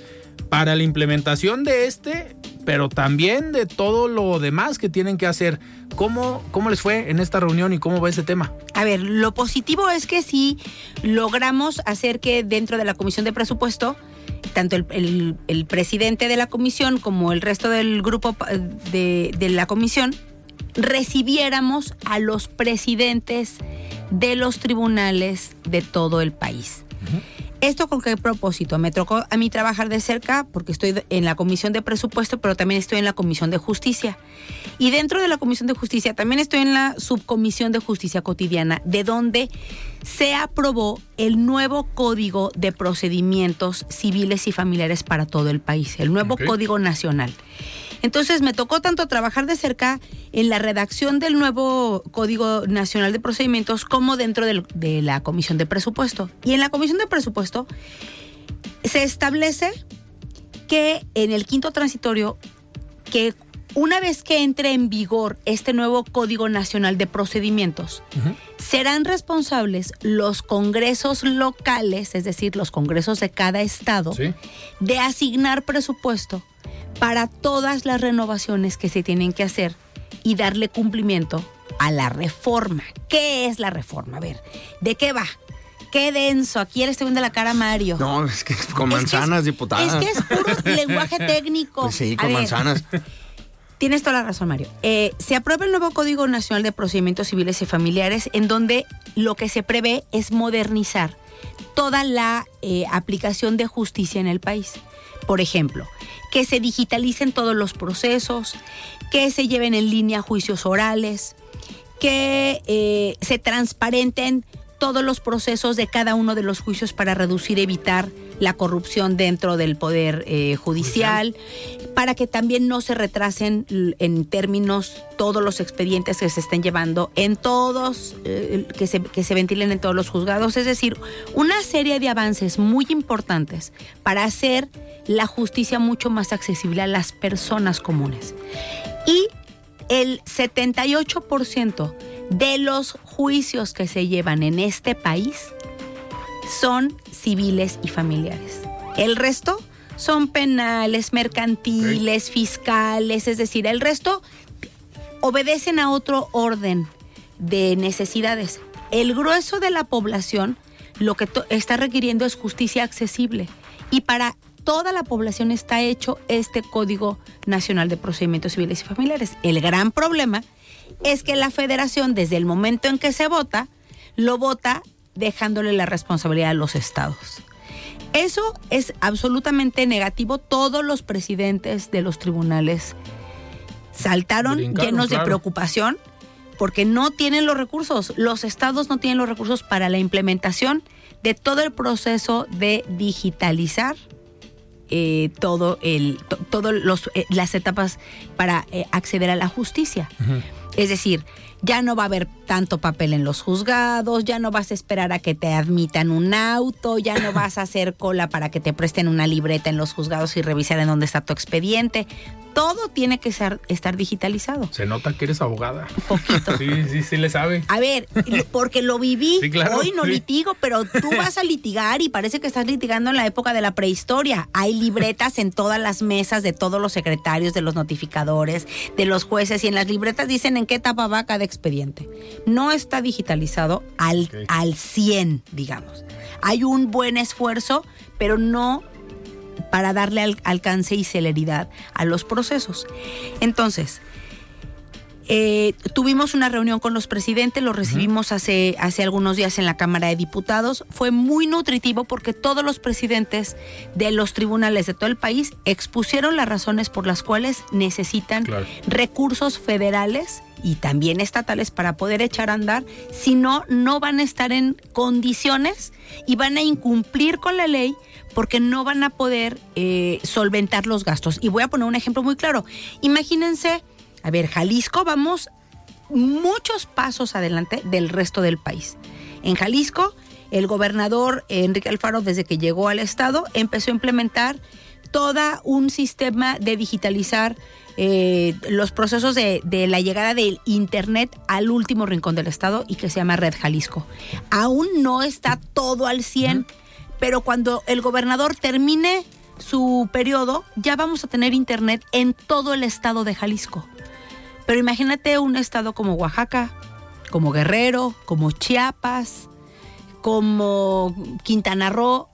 para la implementación de este pero también de todo lo demás que tienen que hacer. ¿Cómo, ¿Cómo les fue en esta reunión y cómo va ese tema? A ver, lo positivo es que sí logramos hacer que dentro de la Comisión de Presupuesto, tanto el, el, presidente de la comisión como el resto del grupo de, de la comisión, recibiéramos a los presidentes de los tribunales de todo el país. ¿Esto con qué propósito? Me tocó a mí trabajar de cerca porque estoy en la Comisión de Presupuesto, pero también estoy en la Comisión de Justicia. Y dentro de la Comisión de Justicia también estoy en la Subcomisión de Justicia Cotidiana, de donde se aprobó el nuevo Código de Procedimientos Civiles y Familiares para todo el país, el nuevo Código Nacional. Entonces me tocó tanto trabajar de cerca en la redacción del nuevo Código Nacional de Procedimientos como dentro de la Comisión de Presupuesto. Y en la Comisión de Presupuesto se establece que en el quinto transitorio, que una vez que entre en vigor este nuevo Código Nacional de Procedimientos, serán responsables los congresos locales, es decir, los congresos de cada estado, de asignar presupuesto para todas las renovaciones que se tienen que hacer y darle cumplimiento a la reforma. ¿Qué es la reforma? A ver, ¿de qué va? Qué denso. Aquí le estoy viendo la cara a Mario. No, es que con manzanas, diputada. Es que es puro <laughs> lenguaje técnico. Pues sí, con manzanas. Tienes toda la razón, Mario. Eh, se aprueba el nuevo Código Nacional de Procedimientos Civiles y Familiares, en donde lo que se prevé es modernizar toda la eh, aplicación de justicia en el país. Por ejemplo, que se digitalicen todos los procesos, que se lleven en línea juicios orales, que eh, se transparenten todos los procesos de cada uno de los juicios para reducir, evitar la corrupción dentro del Poder eh, judicial, para que también no se retrasen en términos todos los expedientes que se estén llevando en todos, eh, que, se, que se ventilen en todos los juzgados. Es decir, una serie de avances muy importantes para hacer la justicia mucho más accesible a las personas comunes. Y el 78% de los juicios que se llevan en este país son civiles y familiares. El resto son penales, mercantiles, fiscales, es decir, el resto obedecen a otro orden de necesidades. El grueso de la población lo que está requiriendo es justicia accesible y para toda la población está hecho este Código Nacional de Procedimientos Civiles y Familiares. El gran problema es que la federación, desde el momento en que se vota, lo vota dejándole la responsabilidad a los estados. Eso es absolutamente negativo. Todos los presidentes de los tribunales saltaron llenos de preocupación porque no tienen los recursos. Los estados no tienen los recursos para la implementación de todo el proceso de digitalizar eh, todo el to- todo los eh, las etapas para eh, acceder a la justicia. Es decir, ya no va a haber tanto papel en los juzgados, ya no vas a esperar a que te admitan un auto, ya no vas a hacer cola para que te presten una libreta en los juzgados y revisar en dónde está tu expediente. Todo tiene que ser, estar digitalizado. Se nota que eres abogada. Un poquito. Sí, sí, sí le sabe. A ver, porque lo viví, Sí, claro, hoy no sí. litigo, pero tú vas a litigar y parece que estás litigando en la época de la prehistoria. Hay libretas en todas las mesas de todos los secretarios, de los notificadores, de los jueces, y en las libretas dicen en qué etapa va cada expediente. No está digitalizado al, Ok. al 100, digamos. Hay un buen esfuerzo, pero no para darle al- alcance y celeridad a los procesos. Entonces, eh, tuvimos una reunión con los presidentes, lo recibimos hace, hace algunos días en la Cámara de Diputados. Fue muy nutritivo porque todos los presidentes de los tribunales de todo el país expusieron las razones por las cuales necesitan Claro. recursos federales y también estatales para poder echar a andar. Si no, no van a estar en condiciones y van a incumplir con la ley porque no van a poder eh, solventar los gastos. Y voy a poner un ejemplo muy claro. Imagínense, a ver, Jalisco vamos muchos pasos adelante del resto del país. En Jalisco, el gobernador Enrique Alfaro, desde que llegó al estado, empezó a implementar todo un sistema de digitalizar eh, los procesos de, de la llegada del Internet al último rincón del estado y que se llama Red Jalisco. Aún no está todo al 100, pero cuando el gobernador termine su periodo, ya vamos a tener Internet en todo el estado de Jalisco. Pero imagínate un estado como Oaxaca, como Guerrero, como Chiapas, como Quintana Roo.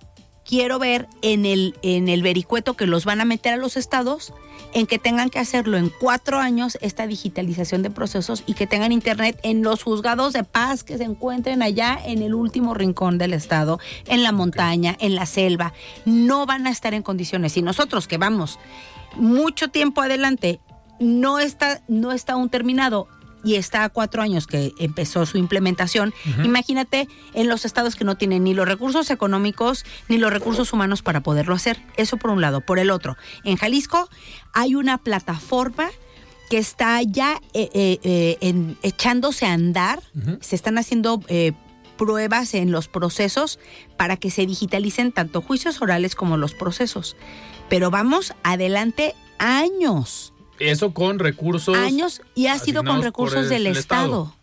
Quiero ver en el, en el vericueto que los van a meter a los estados, en que tengan que hacerlo en cuatro años, esta digitalización de procesos y que tengan internet en los juzgados de paz que se encuentren allá en el último rincón del estado, en la montaña, en la selva. No van a estar en condiciones. Y nosotros que vamos mucho tiempo adelante, no está, no está aún terminado y está a cuatro años que empezó su implementación. Imagínate en los estados que no tienen ni los recursos económicos ni los recursos humanos para poderlo hacer. Eso por un lado. Por el otro, en Jalisco hay una plataforma que está ya eh, eh, eh, en- echándose a andar. Se están haciendo eh, pruebas en los procesos para que se digitalicen tanto juicios orales como los procesos. Pero vamos adelante años Eso con recursos. años y ha sido con recursos el- del el Estado.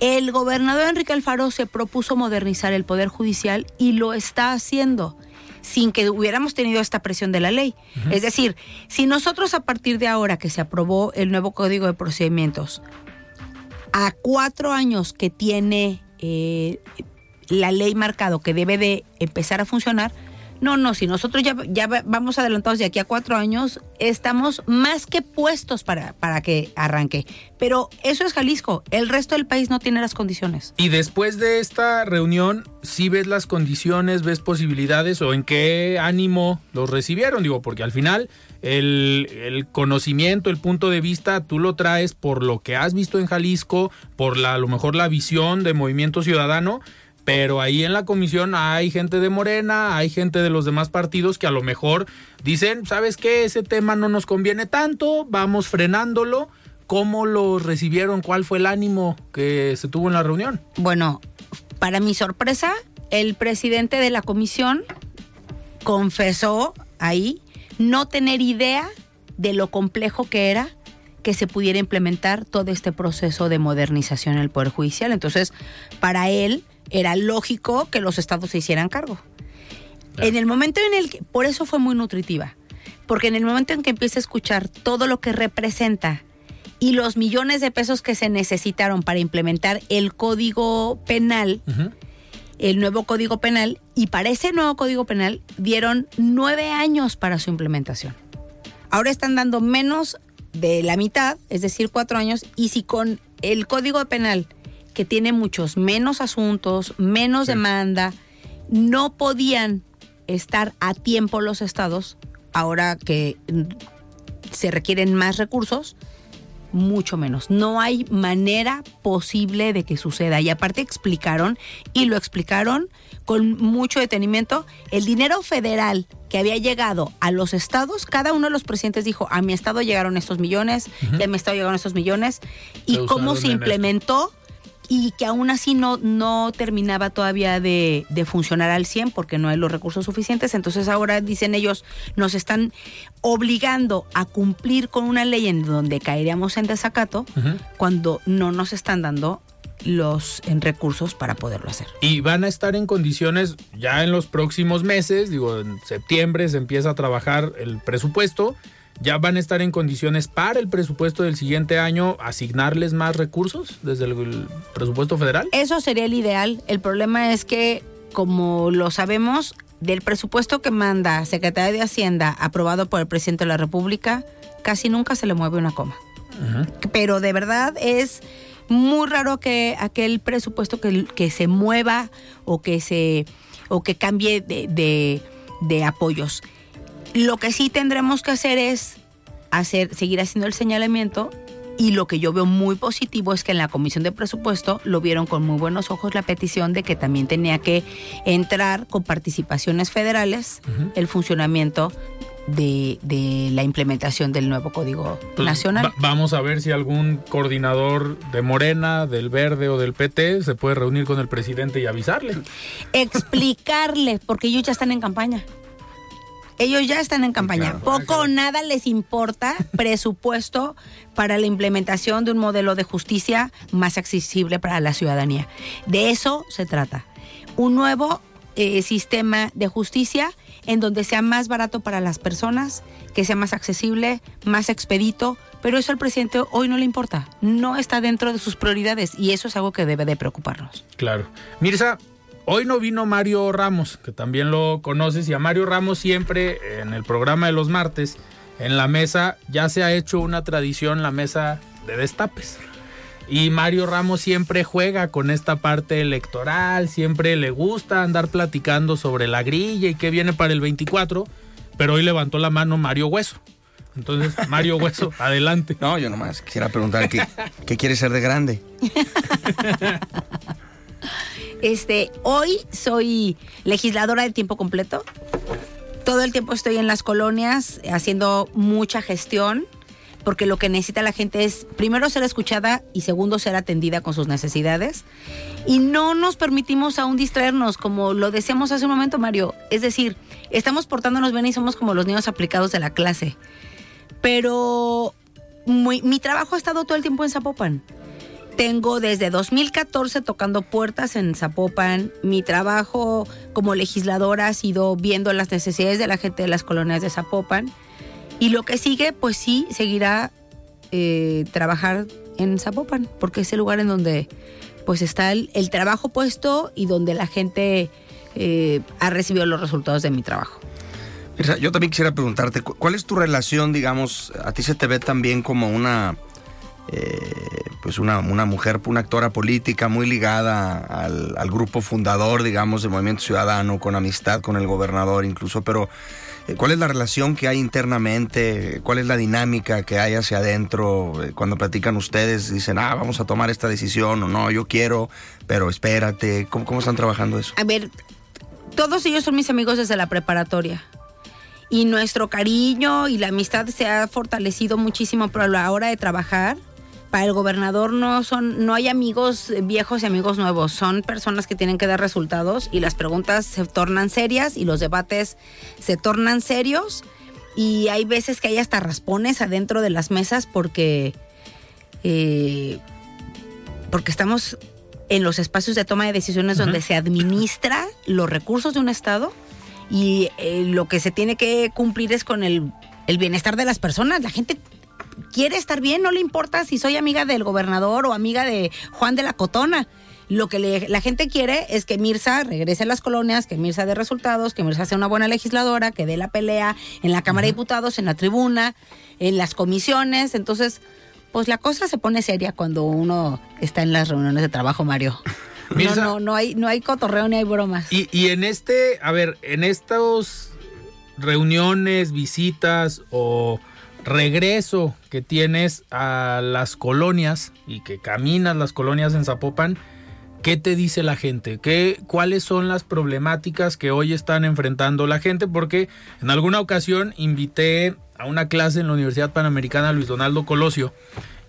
El gobernador Enrique Alfaro se propuso modernizar el Poder Judicial y lo está haciendo sin que hubiéramos tenido esta presión de la ley. Es decir, si nosotros a partir de ahora que se aprobó el nuevo Código de Procedimientos, a cuatro años que tiene eh, la ley marcado que debe de empezar a funcionar, no, no, si nosotros ya, ya va- vamos adelantados de aquí a cuatro años, estamos más que puestos para, para que arranque. Pero eso es Jalisco, el resto del país no tiene las condiciones. Y después de esta reunión, ¿sí ves las condiciones, ves posibilidades o en qué ánimo los recibieron? Digo, porque al final el, el conocimiento, el punto de vista, tú lo traes por lo que has visto en Jalisco, por la, a lo mejor la visión de Movimiento Ciudadano, pero ahí en la comisión hay gente de Morena, hay gente de los demás partidos que a lo mejor dicen, ¿sabes qué? Ese tema no nos conviene tanto, vamos frenándolo. ¿Cómo los recibieron? ¿Cuál fue el ánimo que se tuvo en la reunión? Bueno, para mi sorpresa, el presidente de la comisión confesó ahí no tener idea de lo complejo que era que se pudiera implementar todo este proceso de modernización en el Poder Judicial. Entonces, para él era lógico que los estados se hicieran cargo. En el momento en el que, por eso fue muy nutritiva, porque en el momento en que empieza a escuchar todo lo que representa y los millones de pesos que se necesitaron para implementar el código penal, el nuevo código penal, y para ese nuevo código penal dieron nueve años para su implementación. Ahora están dando menos de la mitad, es decir, cuatro años, y si con el código penal, que tiene muchos menos asuntos, menos demanda, no podían estar a tiempo los estados, ahora que mm, se requieren más recursos, mucho menos. No hay manera posible de que suceda. Y aparte explicaron, y lo explicaron con mucho detenimiento, el dinero federal que había llegado a los estados, cada uno de los presidentes dijo, a mi estado llegaron estos millones, y a mi estado llegaron estos millones, y Se cómo se en implementó y que aún así no, no terminaba todavía de, de funcionar al 100 porque no hay los recursos suficientes. Entonces ahora dicen ellos, nos están obligando a cumplir con una ley en donde caeríamos en desacato cuando no nos están dando los en recursos para poderlo hacer. Y van a estar en condiciones ya en los próximos meses, digo, en septiembre se empieza a trabajar el presupuesto, ya van a estar en condiciones para el presupuesto del siguiente año asignarles más recursos desde el, el presupuesto federal. Eso sería el ideal. El problema es que, como lo sabemos, del presupuesto que manda Secretaría de Hacienda aprobado por el presidente de la República, casi nunca se le mueve una coma. Pero de verdad es muy raro que aquel presupuesto que, que se mueva o que se o que cambie de, de- de apoyos. Lo que sí tendremos que hacer es hacer, seguir haciendo el señalamiento y lo que yo veo muy positivo es que en la comisión de presupuesto lo vieron con muy buenos ojos la petición de que también tenía que entrar con participaciones federales el funcionamiento de, de la implementación del nuevo Código Pues, Nacional. va- vamos a ver si algún coordinador de Morena, del Verde o del PT se puede reunir con el presidente y avisarle. explicarle, porque ellos ya están en campaña. Ellos ya están en campaña. Poco o nada les importa <laughs> presupuesto para la implementación de un modelo de justicia más accesible para la ciudadanía. De eso se trata. Un nuevo eh, sistema de justicia en donde sea más barato para las personas, que sea más accesible, más expedito, pero eso al presidente hoy no le importa. No está dentro de sus prioridades y eso es algo que debe de preocuparnos. Claro. Mirza, hoy no vino Mario Ramos, que también lo conoces, y a Mario Ramos siempre en el programa de los martes, en la mesa, ya se ha hecho una tradición, la mesa de destapes. Y Mario Ramos siempre juega con esta parte electoral, siempre le gusta andar platicando sobre la grilla y qué viene para el 24, pero hoy levantó la mano Mario Hueso. Entonces, Mario Hueso, <laughs> adelante. No, yo nomás quisiera preguntar qué, qué quiere ser de grande. Este, hoy soy legisladora de tiempo completo. Todo el tiempo estoy en las colonias haciendo mucha gestión, porque lo que necesita la gente es, primero, ser escuchada y segundo, ser atendida con sus necesidades. Y no nos permitimos aún distraernos, como lo decíamos hace un momento, Mario. Es decir, estamos portándonos bien y somos como los niños aplicados de la clase. Pero mi trabajo ha estado todo el tiempo en Zapopan. Tengo desde 2014 tocando puertas en Zapopan. Mi trabajo como legisladora ha sido viendo las necesidades de la gente de las colonias de Zapopan. Y lo que sigue, pues sí, seguirá eh, trabajar en Zapopan, porque es el lugar en donde pues está el, trabajo puesto y donde la gente eh, ha recibido los resultados de mi trabajo. Yo también quisiera preguntarte, cu- ¿cuál es tu relación, digamos, a ti se te ve también como una, eh, pues una, una mujer, una actora política muy ligada al, al grupo fundador, digamos, del Movimiento Ciudadano, con amistad con el gobernador incluso, pero ¿cuál es la relación que hay internamente? ¿Cuál es la dinámica que hay hacia adentro? Eh, Cuando platican ustedes, dicen, ah, vamos a tomar esta decisión, o no, yo quiero, pero espérate, ¿cómo, cómo están trabajando eso? A ver, todos ellos son mis amigos desde la preparatoria. Y nuestro cariño y la amistad se ha fortalecido muchísimo, pero a la hora de trabajar, para el gobernador no son, no hay amigos viejos y amigos nuevos, son personas que tienen que dar resultados y las preguntas se tornan serias y los debates se tornan serios y hay veces que hay hasta raspones adentro de las mesas porque eh, porque estamos en los espacios de toma de decisiones donde se administra los recursos de un Estado y eh, lo que se tiene que cumplir es con el, el bienestar de las personas. La gente quiere estar bien, no le importa si soy amiga del gobernador o amiga de Juan de la Cotona. Lo que le- la gente quiere es que Mirza regrese a las colonias, que Mirza dé resultados, que Mirza sea una buena legisladora, que dé la pelea en la Cámara de Diputados, en la tribuna, en las comisiones. Entonces, pues la cosa se pone seria cuando uno está en las reuniones de trabajo, Mario. <laughs> No, Mirza- no, no hay, no hay cotorreo ni hay bromas. Y, y en este, a ver, en estos reuniones, visitas o regreso que tienes a las colonias y que caminas las colonias en Zapopan, ¿qué te dice la gente? ¿Qué, ¿Cuáles son las problemáticas que hoy están enfrentando la gente? Porque en alguna ocasión invité a una clase en la Universidad Panamericana Luis Donaldo Colosio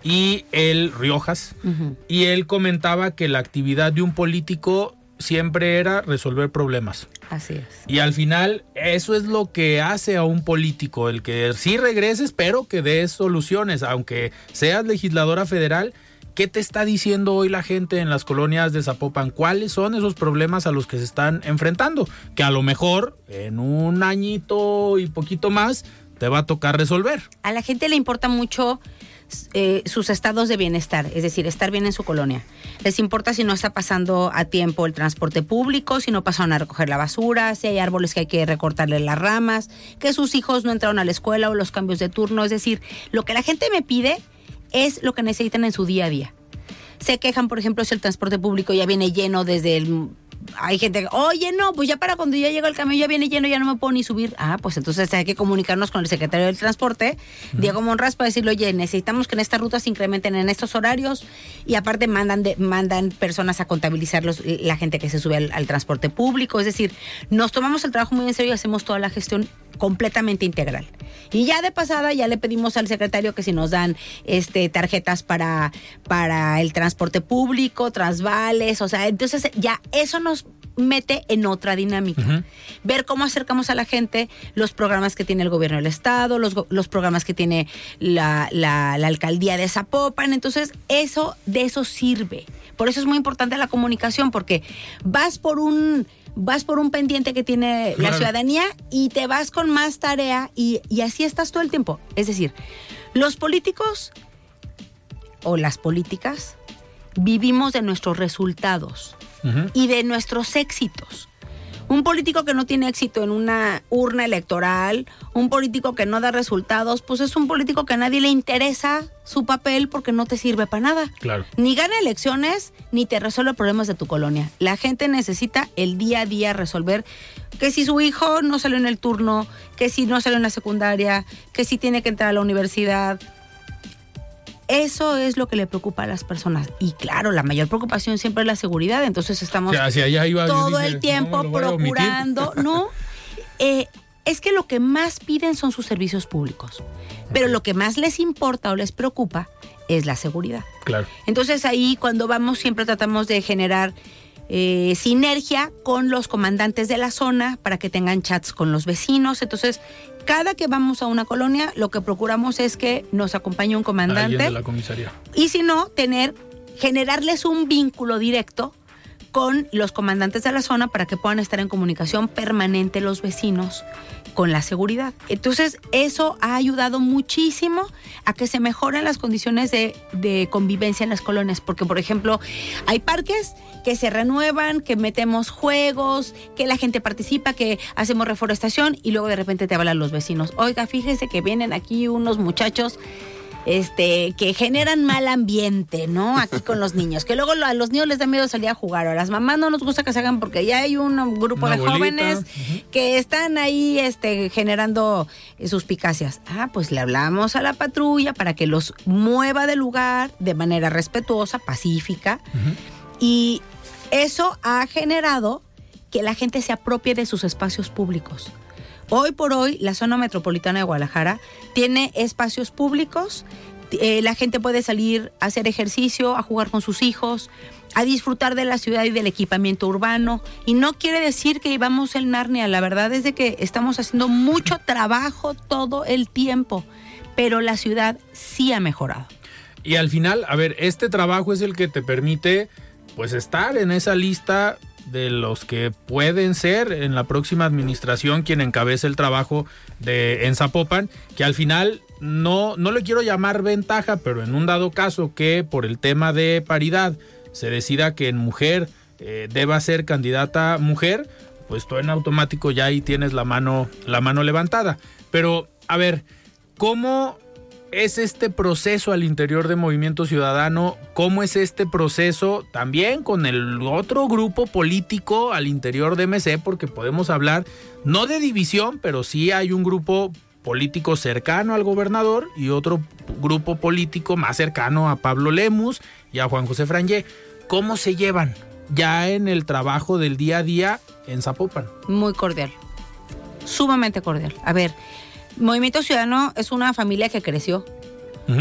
y él, Riojas, y él comentaba que la actividad de un político siempre era resolver problemas. Así es. Y al final, eso es lo que hace a un político, el que sí regreses, pero que des soluciones, aunque seas legisladora federal. ¿Qué te está diciendo hoy la gente en las colonias de Zapopan? ¿Cuáles son esos problemas a los que se están enfrentando? Que a lo mejor en un añito y poquito más te va a tocar resolver. A la gente le importa mucho eh, sus estados de bienestar, es decir, estar bien en su colonia. Les importa si no está pasando a tiempo el transporte público, si no pasaron a recoger la basura, si hay árboles que hay que recortarle las ramas, que sus hijos no entraron a la escuela o los cambios de turno. Es decir, lo que la gente me pide es lo que necesitan en su día a día. Se quejan, por ejemplo, si el transporte público ya viene lleno desde el hay gente que, oye, no, pues ya para cuando ya llega el camión ya viene lleno, ya no me puedo ni subir. Ah, pues entonces hay que comunicarnos con el secretario del Transporte, Diego Monraz, para decirle, oye, necesitamos que en estas rutas se incrementen en estos horarios y aparte mandan, de, mandan personas a contabilizar la gente que se sube al, transporte público. Es decir, nos tomamos el trabajo muy en serio y hacemos toda la gestión completamente integral. Y ya de pasada ya le pedimos al secretario que si nos dan este tarjetas para, para el transporte público, trasvales, o sea, entonces ya eso nos mete en otra dinámica. Ver cómo acercamos a la gente los programas que tiene el gobierno del Estado, los, los programas que tiene la, la, alcaldía de Zapopan. Entonces, eso, de eso sirve. Por eso es muy importante la comunicación, porque vas por un vas por un pendiente que tiene la ciudadanía y te vas con más tarea y, y, así estás todo el tiempo. Es decir, los políticos o las políticas vivimos de nuestros resultados y de nuestros éxitos. Un político que no tiene éxito en una urna electoral, un político que no da resultados, pues es un político que a nadie le interesa su papel porque no te sirve para nada. Claro. Ni gana elecciones, ni te resuelve problemas de tu colonia. La gente necesita el día a día resolver que si su hijo no salió en el turno, que si no salió en la secundaria, que si tiene que entrar a la universidad, eso es lo que le preocupa a las personas. Y claro, la mayor preocupación siempre es la seguridad. Entonces estamos todo el tiempo procurando, ¿no? <laughs> Eh, es que lo que más piden son sus servicios públicos. Pero lo que más les importa o les preocupa es la seguridad. Claro. Entonces ahí cuando vamos siempre tratamos de generar eh, sinergia con los comandantes de la zona para que tengan chats con los vecinos. Entonces, cada que vamos a una colonia, lo que procuramos es que nos acompañe un comandante. De la comisaría. Y si no, tener, generarles un vínculo directo con los comandantes de la zona para que puedan estar en comunicación permanente los vecinos con la seguridad. Entonces, eso ha ayudado muchísimo a que se mejoren las condiciones de, convivencia en las colonias, porque, por ejemplo, hay parques que se renuevan, que metemos juegos, que la gente participa, que hacemos reforestación y luego de repente te hablan los vecinos. Oiga, fíjese que vienen aquí unos muchachos este, que generan mal ambiente, ¿no? Aquí con los niños. Que luego a los niños les da miedo salir a jugar. O a las mamás no nos gusta que se hagan porque ya hay un grupo de jóvenes que están ahí este, generando suspicacias. Ah, pues le hablamos a la patrulla para que los mueva del lugar de manera respetuosa, pacífica. Y eso ha generado que la gente se apropie de sus espacios públicos. Hoy por hoy, la zona metropolitana de Guadalajara tiene espacios públicos. Eh, la gente puede salir a hacer ejercicio, a jugar con sus hijos, a disfrutar de la ciudad y del equipamiento urbano. Y no quiere decir que íbamos el Narnia, la verdad es de que estamos haciendo mucho trabajo todo el tiempo, pero la ciudad sí ha mejorado. Y al final, a ver, este trabajo es el que te permite pues estar en esa lista de los que pueden ser en la próxima administración quien encabece el trabajo de en Zapopan, que al final no, no le quiero llamar ventaja, pero en un dado caso que por el tema de paridad se decida que en mujer eh, deba ser candidata mujer, pues tú en automático ya ahí tienes la mano, la mano levantada. Pero, a ver, ¿cómo es este proceso al interior de Movimiento Ciudadano? ¿Cómo es este proceso también con el otro grupo político al interior de MC? Porque podemos hablar no de división, pero sí hay un grupo político cercano al gobernador y otro grupo político más cercano a Pablo Lemus y a Juan José Frangé. ¿Cómo se llevan ya en el trabajo del día a día en Zapopan? Muy cordial. Sumamente cordial. A ver, Movimiento Ciudadano es una familia que creció.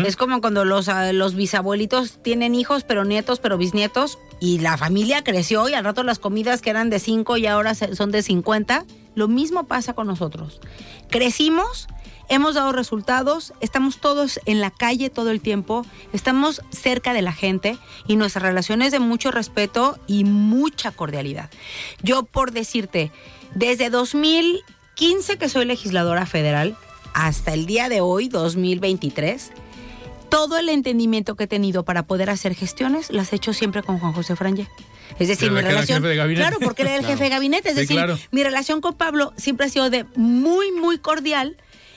Es como cuando los, ah, los bisabuelitos tienen hijos, pero nietos, pero bisnietos, y la familia creció y al rato las comidas que eran de 5 y ahora son de 50. Lo mismo pasa con nosotros. Crecimos, hemos dado resultados, estamos todos en la calle todo el tiempo, estamos cerca de la gente y nuestra relación es de mucho respeto y mucha cordialidad. Yo por decirte, desde 2015 que soy legisladora federal hasta el día de hoy, 2023, todo el entendimiento que he tenido para poder hacer gestiones las he hecho siempre con Juan José Franje. Es decir, mi relación. jefe de gabinete. Claro, porque era el <laughs> Claro. jefe de gabinete. Es Sí, decir, claro. mi relación con Pablo siempre ha sido de muy, muy cordial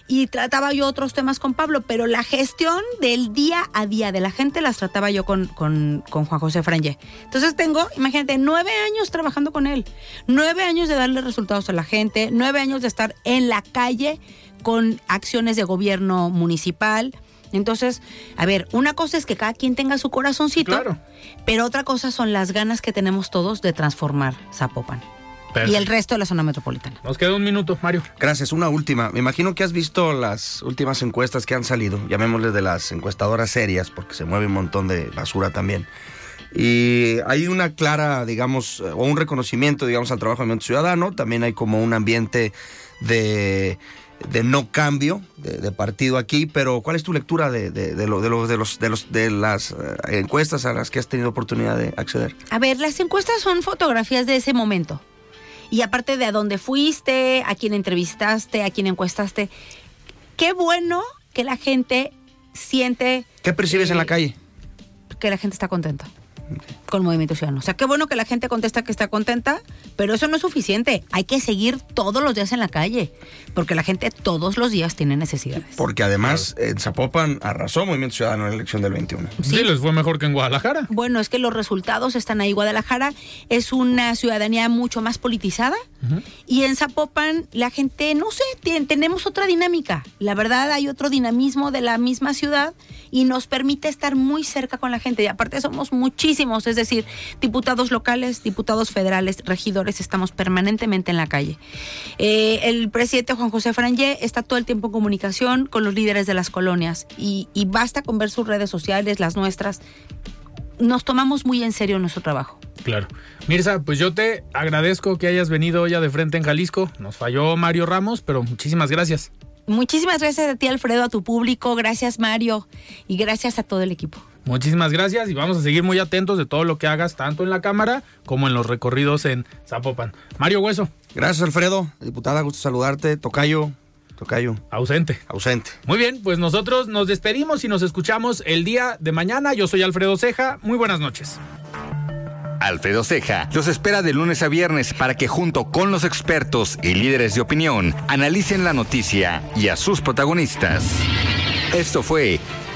y trataba yo otros temas con Pablo, pero la gestión del día a día de la gente las trataba yo con, con, con Juan José Franje. Entonces tengo, imagínate, nueve años trabajando con él, nueve años de darle resultados a la gente, nueve años de estar en la calle con acciones de gobierno municipal. Entonces, a ver, una cosa es que cada quien tenga su corazoncito, Claro. pero otra cosa son las ganas que tenemos todos de transformar Zapopan y el resto de la zona metropolitana. Nos queda un minuto, Mario. Gracias. Una última. Me imagino que has visto las últimas encuestas que han salido, llamémosle de las encuestadoras serias, porque se mueve un montón de basura también. Y hay una clara, digamos, eh, o un reconocimiento, digamos, al trabajo del movimiento ciudadano. También hay como un ambiente de, de no cambio de, de partido aquí. Pero, ¿cuál es tu lectura de, de, de lo- de los, de, los, de, los, de las eh, encuestas a las que has tenido oportunidad de acceder? A ver, las encuestas son fotografías de ese momento. Y aparte de a dónde fuiste, a quién entrevistaste, a quién encuestaste. Qué bueno que la gente siente ¿Qué percibes en la calle? que la gente está contenta con Movimiento Ciudadano. O sea, qué bueno que la gente contesta que está contenta, pero eso no es suficiente. Hay que seguir todos los días en la calle, porque la gente todos los días tiene necesidades. Porque además en Zapopan arrasó Movimiento Ciudadano en la elección del 21. Sí, les fue mejor que en Guadalajara. Bueno, es que los resultados están ahí. Guadalajara es una ciudadanía mucho más politizada y en Zapopan la gente, no sé, tenemos otra dinámica. La verdad hay otro dinamismo de la misma ciudad y nos permite estar muy cerca con la gente. Y aparte somos muchísimos, es decir, diputados locales, diputados federales, regidores, estamos permanentemente en la calle. Eh, el presidente Juan José Frangé está todo el tiempo en comunicación con los líderes de las colonias y, y basta con ver sus redes sociales, las nuestras. Nos tomamos muy en serio nuestro trabajo. Claro. Mirza, pues yo te agradezco que hayas venido ya de frente en Jalisco. Nos falló Mario Ramos, pero muchísimas gracias. Muchísimas gracias a ti, Alfredo, a tu público, gracias, Mario, y gracias a todo el equipo. Muchísimas gracias y vamos a seguir muy atentos de todo lo que hagas, tanto en la Cámara como en los recorridos en Zapopan. Mario Hueso, Gracias, Alfredo. Diputada, gusto saludarte. Tocayo, Tocayo, ausente. ausente. Muy bien, pues nosotros nos despedimos y nos escuchamos el día de mañana. Yo soy Alfredo Ceja. Muy buenas noches. Alfredo Ceja los espera de lunes a viernes para que junto con los expertos y líderes de opinión analicen la noticia y a sus protagonistas. Esto fue